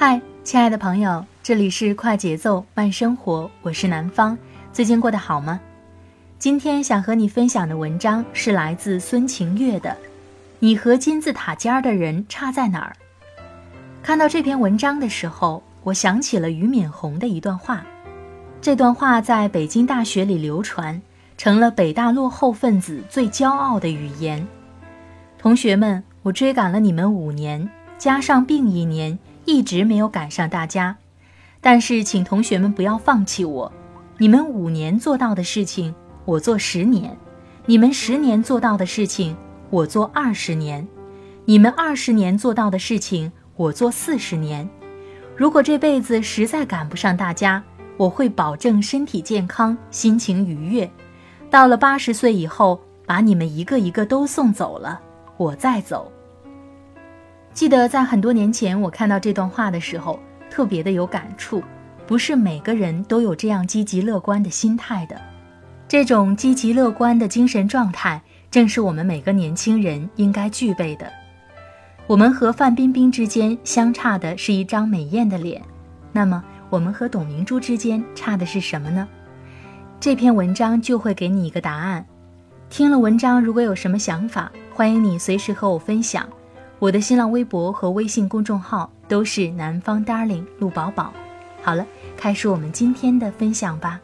嗨，亲爱的朋友，这里是快节奏慢生活，我是南方。最近过得好吗？今天想和你分享的文章是来自孙晴月的《你和金字塔尖儿的人差在哪儿》。看到这篇文章的时候，我想起了俞敏洪的一段话。这段话在北京大学里流传，成了北大落后分子最骄傲的语言。同学们，我追赶了你们五年，加上病一年。一直没有赶上大家，但是请同学们不要放弃我。你们五年做到的事情，我做十年；你们十年做到的事情，我做二十年；你们二十年做到的事情，我做四十年。如果这辈子实在赶不上大家，我会保证身体健康，心情愉悦。到了八十岁以后，把你们一个一个都送走了，我再走。记得在很多年前，我看到这段话的时候，特别的有感触。不是每个人都有这样积极乐观的心态的，这种积极乐观的精神状态，正是我们每个年轻人应该具备的。我们和范冰冰之间相差的是一张美艳的脸，那么我们和董明珠之间差的是什么呢？这篇文章就会给你一个答案。听了文章，如果有什么想法，欢迎你随时和我分享。我的新浪微博和微信公众号都是南方 darling 陆宝宝。好了，开始我们今天的分享吧。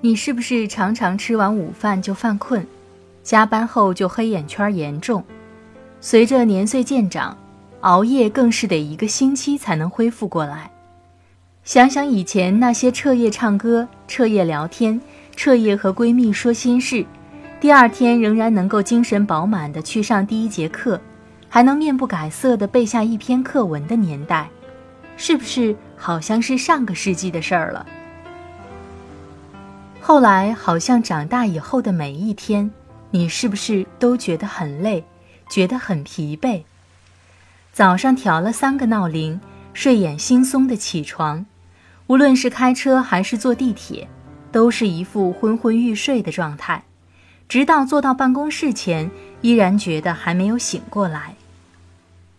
你是不是常常吃完午饭就犯困，加班后就黑眼圈严重？随着年岁渐长，熬夜更是得一个星期才能恢复过来。想想以前那些彻夜唱歌、彻夜聊天、彻夜和闺蜜说心事。第二天仍然能够精神饱满地去上第一节课，还能面不改色地背下一篇课文的年代，是不是好像是上个世纪的事儿了？后来好像长大以后的每一天，你是不是都觉得很累，觉得很疲惫？早上调了三个闹铃，睡眼惺忪的起床，无论是开车还是坐地铁，都是一副昏昏欲睡的状态。直到坐到办公室前，依然觉得还没有醒过来。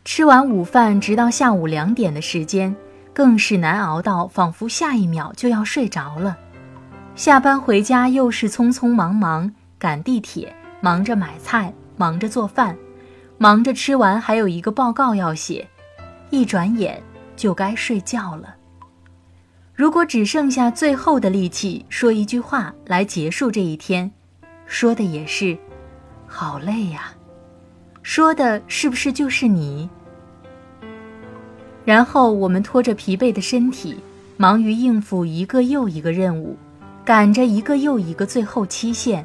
吃完午饭，直到下午两点的时间，更是难熬到仿佛下一秒就要睡着了。下班回家又是匆匆忙忙赶地铁，忙着买菜，忙着做饭，忙着吃完还有一个报告要写，一转眼就该睡觉了。如果只剩下最后的力气说一句话来结束这一天。说的也是，好累呀。说的是不是就是你？然后我们拖着疲惫的身体，忙于应付一个又一个任务，赶着一个又一个最后期限，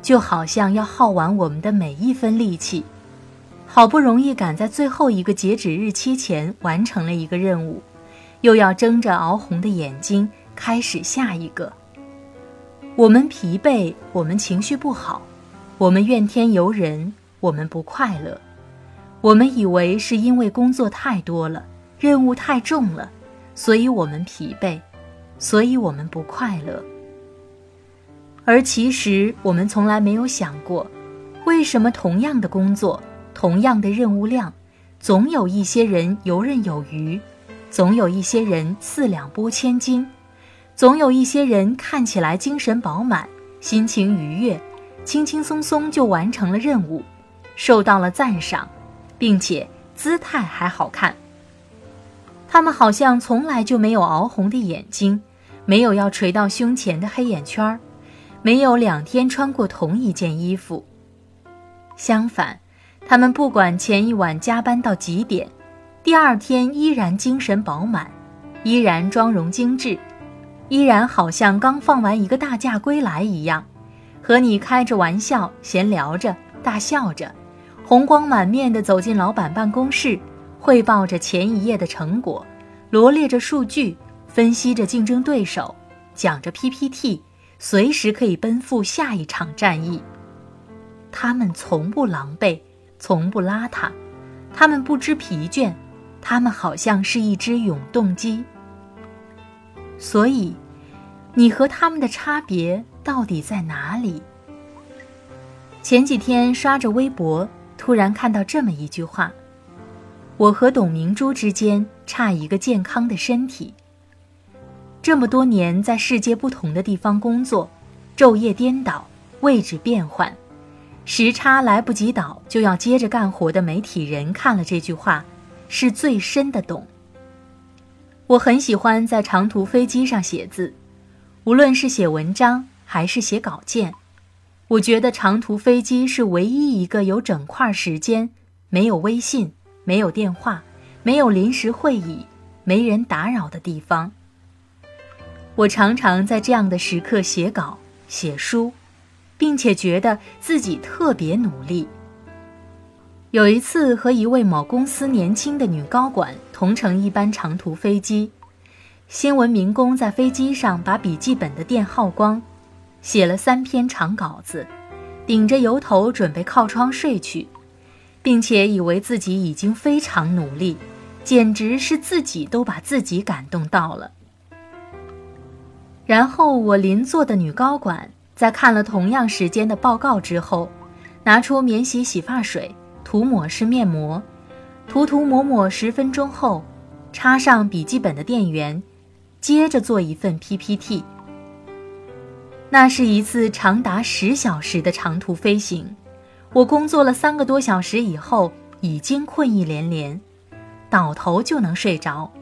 就好像要耗完我们的每一分力气。好不容易赶在最后一个截止日期前完成了一个任务，又要睁着熬红的眼睛开始下一个。我们疲惫，我们情绪不好，我们怨天尤人，我们不快乐。我们以为是因为工作太多了，任务太重了，所以我们疲惫，所以我们不快乐。而其实我们从来没有想过，为什么同样的工作，同样的任务量，总有一些人游刃有余，总有一些人四两拨千斤，总有一些人看起来精神饱满、心情愉悦，轻轻松松就完成了任务，受到了赞赏，并且姿态还好看。他们好像从来就没有熬红的眼睛，没有要垂到胸前的黑眼圈儿，没有两天穿过同一件衣服。相反，他们不管前一晚加班到几点。第二天依然精神饱满，依然妆容精致，依然好像刚放完一个大假归来一样，和你开着玩笑闲聊着，大笑着，红光满面地走进老板办公室，汇报着前一夜的成果，罗列着数据，分析着竞争对手，讲着 PPT，随时可以奔赴下一场战役。他们从不狼狈，从不邋遢，他们不知疲倦。他们好像是一只永动机，所以，你和他们的差别到底在哪里？前几天刷着微博，突然看到这么一句话：“我和董明珠之间差一个健康的身体。”这么多年在世界不同的地方工作，昼夜颠倒，位置变换，时差来不及倒就要接着干活的媒体人看了这句话。是最深的懂。我很喜欢在长途飞机上写字，无论是写文章还是写稿件，我觉得长途飞机是唯一一个有整块时间、没有微信、没有电话、没有临时会议、没人打扰的地方。我常常在这样的时刻写稿、写书，并且觉得自己特别努力。有一次和一位某公司年轻的女高管同乘一班长途飞机，新闻民工在飞机上把笔记本的电耗光，写了三篇长稿子，顶着油头准备靠窗睡去，并且以为自己已经非常努力，简直是自己都把自己感动到了。然后我邻座的女高管在看了同样时间的报告之后，拿出免洗洗发水。涂抹式面膜，涂涂抹抹十分钟后，插上笔记本的电源，接着做一份 PPT。那是一次长达十小时的长途飞行，我工作了三个多小时以后，已经困意连连，倒头就能睡着。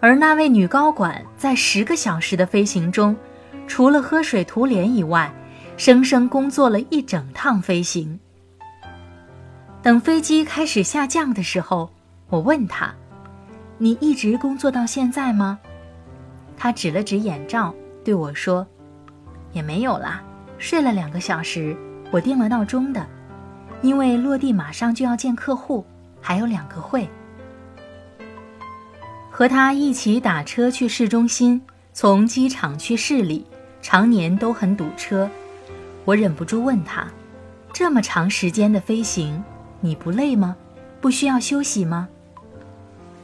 而那位女高管在十个小时的飞行中，除了喝水涂脸以外，生生工作了一整趟飞行。等飞机开始下降的时候，我问他：“你一直工作到现在吗？”他指了指眼罩，对我说：“也没有啦，睡了两个小时。我定了闹钟的，因为落地马上就要见客户，还有两个会。”和他一起打车去市中心，从机场去市里，常年都很堵车。我忍不住问他：“这么长时间的飞行？”你不累吗？不需要休息吗？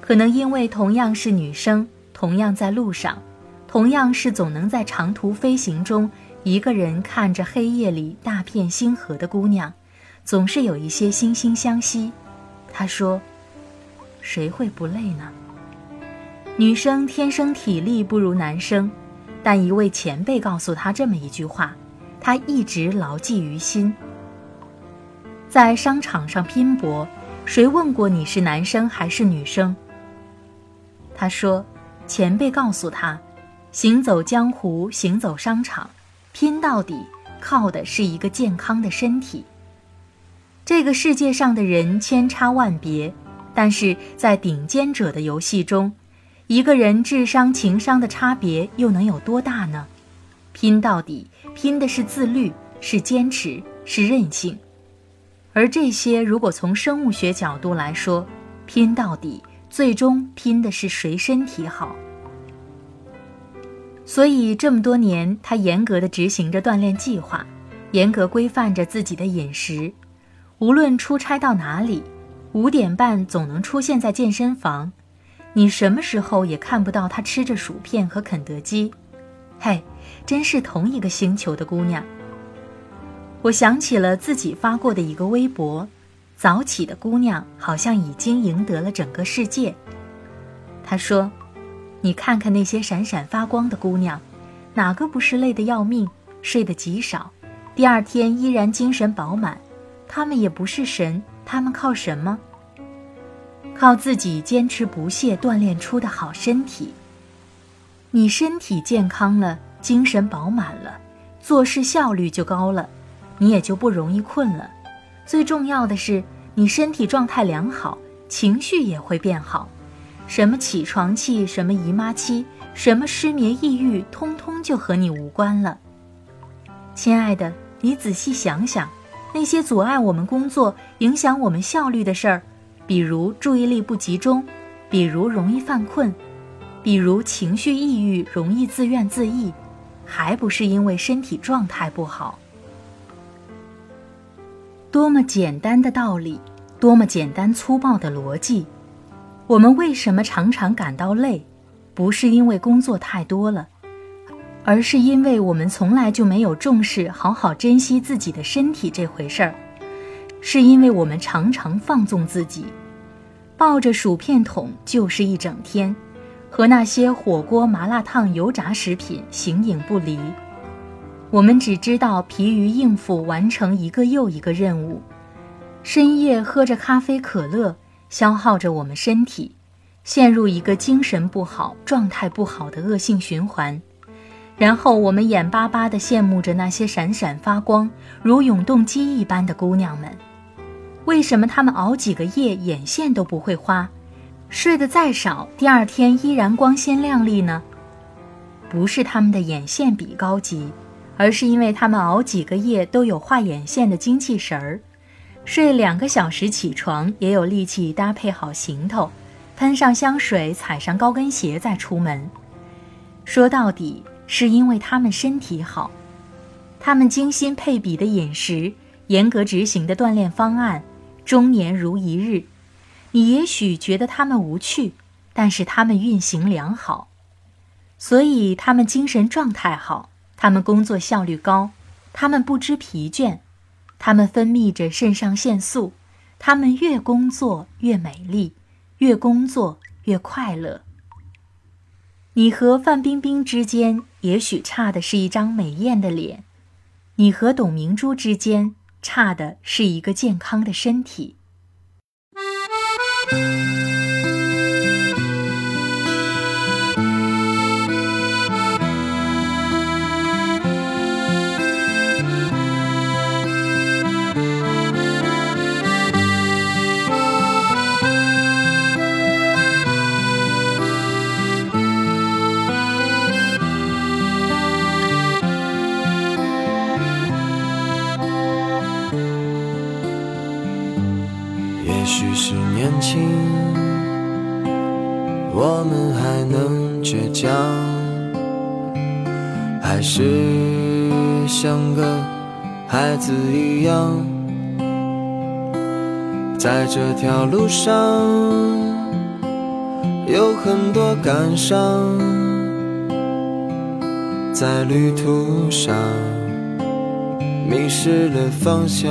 可能因为同样是女生，同样在路上，同样是总能在长途飞行中一个人看着黑夜里大片星河的姑娘，总是有一些惺惺相惜。他说：“谁会不累呢？女生天生体力不如男生，但一位前辈告诉他这么一句话，他一直牢记于心。”在商场上拼搏，谁问过你是男生还是女生？他说，前辈告诉他，行走江湖，行走商场，拼到底靠的是一个健康的身体。这个世界上的人千差万别，但是在顶尖者的游戏中，一个人智商情商的差别又能有多大呢？拼到底，拼的是自律，是坚持，是韧性。而这些，如果从生物学角度来说，拼到底，最终拼的是谁身体好。所以这么多年，他严格的执行着锻炼计划，严格规范着自己的饮食。无论出差到哪里，五点半总能出现在健身房，你什么时候也看不到他吃着薯片和肯德基。嘿，真是同一个星球的姑娘。我想起了自己发过的一个微博：“早起的姑娘好像已经赢得了整个世界。”他说：“你看看那些闪闪发光的姑娘，哪个不是累得要命，睡得极少，第二天依然精神饱满？她们也不是神，她们靠什么？靠自己坚持不懈锻炼出的好身体。你身体健康了，精神饱满了，做事效率就高了，你也就不容易困了。最重要的是，你身体状态良好，情绪也会变好。”什么起床气，什么姨妈期，什么失眠抑郁，通通就和你无关了。亲爱的，你仔细想想，那些阻碍我们工作、影响我们效率的事儿，比如注意力不集中，比如容易犯困，比如情绪抑郁、容易自怨自艾，还不是因为身体状态不好？多么简单的道理，多么简单粗暴的逻辑。我们为什么常常感到累？不是因为工作太多了，而是因为我们从来就没有重视好好珍惜自己的身体这回事儿。是因为我们常常放纵自己，抱着薯片桶就是一整天，和那些火锅、麻辣烫、油炸食品形影不离。我们只知道疲于应付完成一个又一个任务，深夜喝着咖啡、可乐。消耗着我们身体，陷入一个精神不好、状态不好的恶性循环。然后我们眼巴巴地羡慕着那些闪闪发光、如永动机一般的姑娘们。为什么她们熬几个夜眼线都不会花，睡得再少，第二天依然光鲜亮丽呢？不是她们的眼线笔高级，而是因为他们熬几个夜都有画眼线的精气神儿。睡两个小时起床也有力气搭配好行头，喷上香水，踩上高跟鞋再出门。说到底是因为他们身体好，他们精心配比的饮食，严格执行的锻炼方案，终年如一日。你也许觉得他们无趣，但是他们运行良好，所以他们精神状态好，他们工作效率高，他们不知疲倦。他们分泌着肾上腺素，他们越工作越美丽，越工作越快乐。你和范冰冰之间也许差的是一张美艳的脸，你和董明珠之间差的是一个健康的身体。年轻我们还能倔强，还是像个孩子一样，在这条路上有很多感伤，在旅途上迷失了方向，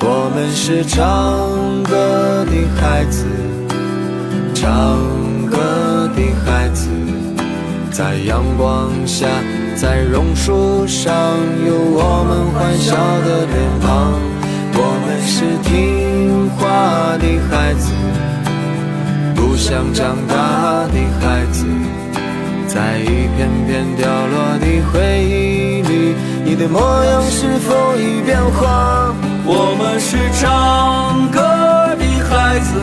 我们是唱歌的孩子。唱歌的孩子，在阳光下，在榕树上，有我们欢笑的脸庞。我们是听话的孩子，不想长大的孩子，在一片片掉落的回忆，的模样是否已变化？我们是唱歌的孩子。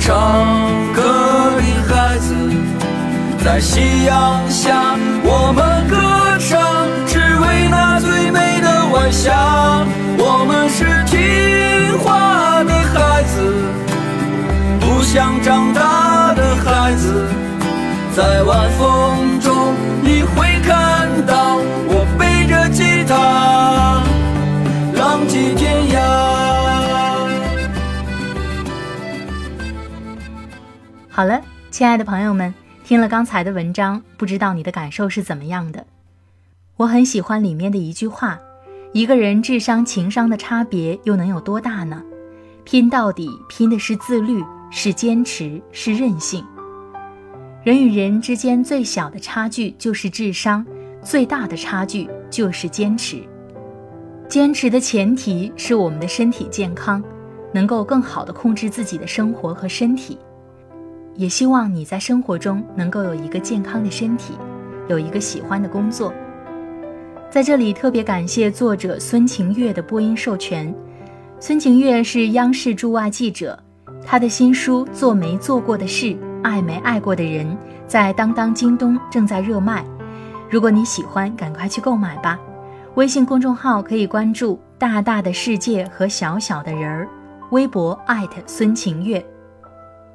唱歌的孩子，在夕阳下，我们歌唱，只为那最美的晚霞。我们是听话的孩子，不想长大的孩子，在晚风中你会看到他，浪迹天涯。好了，亲爱的朋友们，听了刚才的文章，不知道你的感受是怎么样的？我很喜欢里面的一句话：一个人智商情商的差别又能有多大呢？拼到底，拼的是自律，是坚持，是韧性。人与人之间最小的差距就是智商，最大的差距就是坚持。坚持的前提是我们的身体健康，能够更好的控制自己的生活和身体。也希望你在生活中能够有一个健康的身体，有一个喜欢的工作。在这里特别感谢作者孙晴月的播音授权。孙晴月是央视驻外记者，她的新书《做没做过的事，爱没爱过的人》在当当、京东正在热卖。如果你喜欢，赶快去购买吧。微信公众号可以关注“大大的世界和小小的人儿”，微博艾特孙晴月。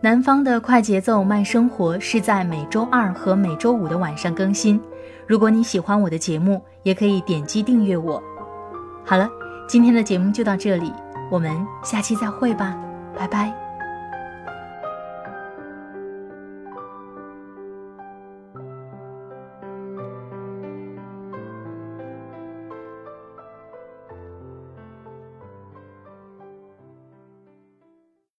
南方的快节奏慢生活是在每周二和每周五的晚上更新。如果你喜欢我的节目，也可以点击订阅我。好了，今天的节目就到这里。我们下期再会吧，拜拜。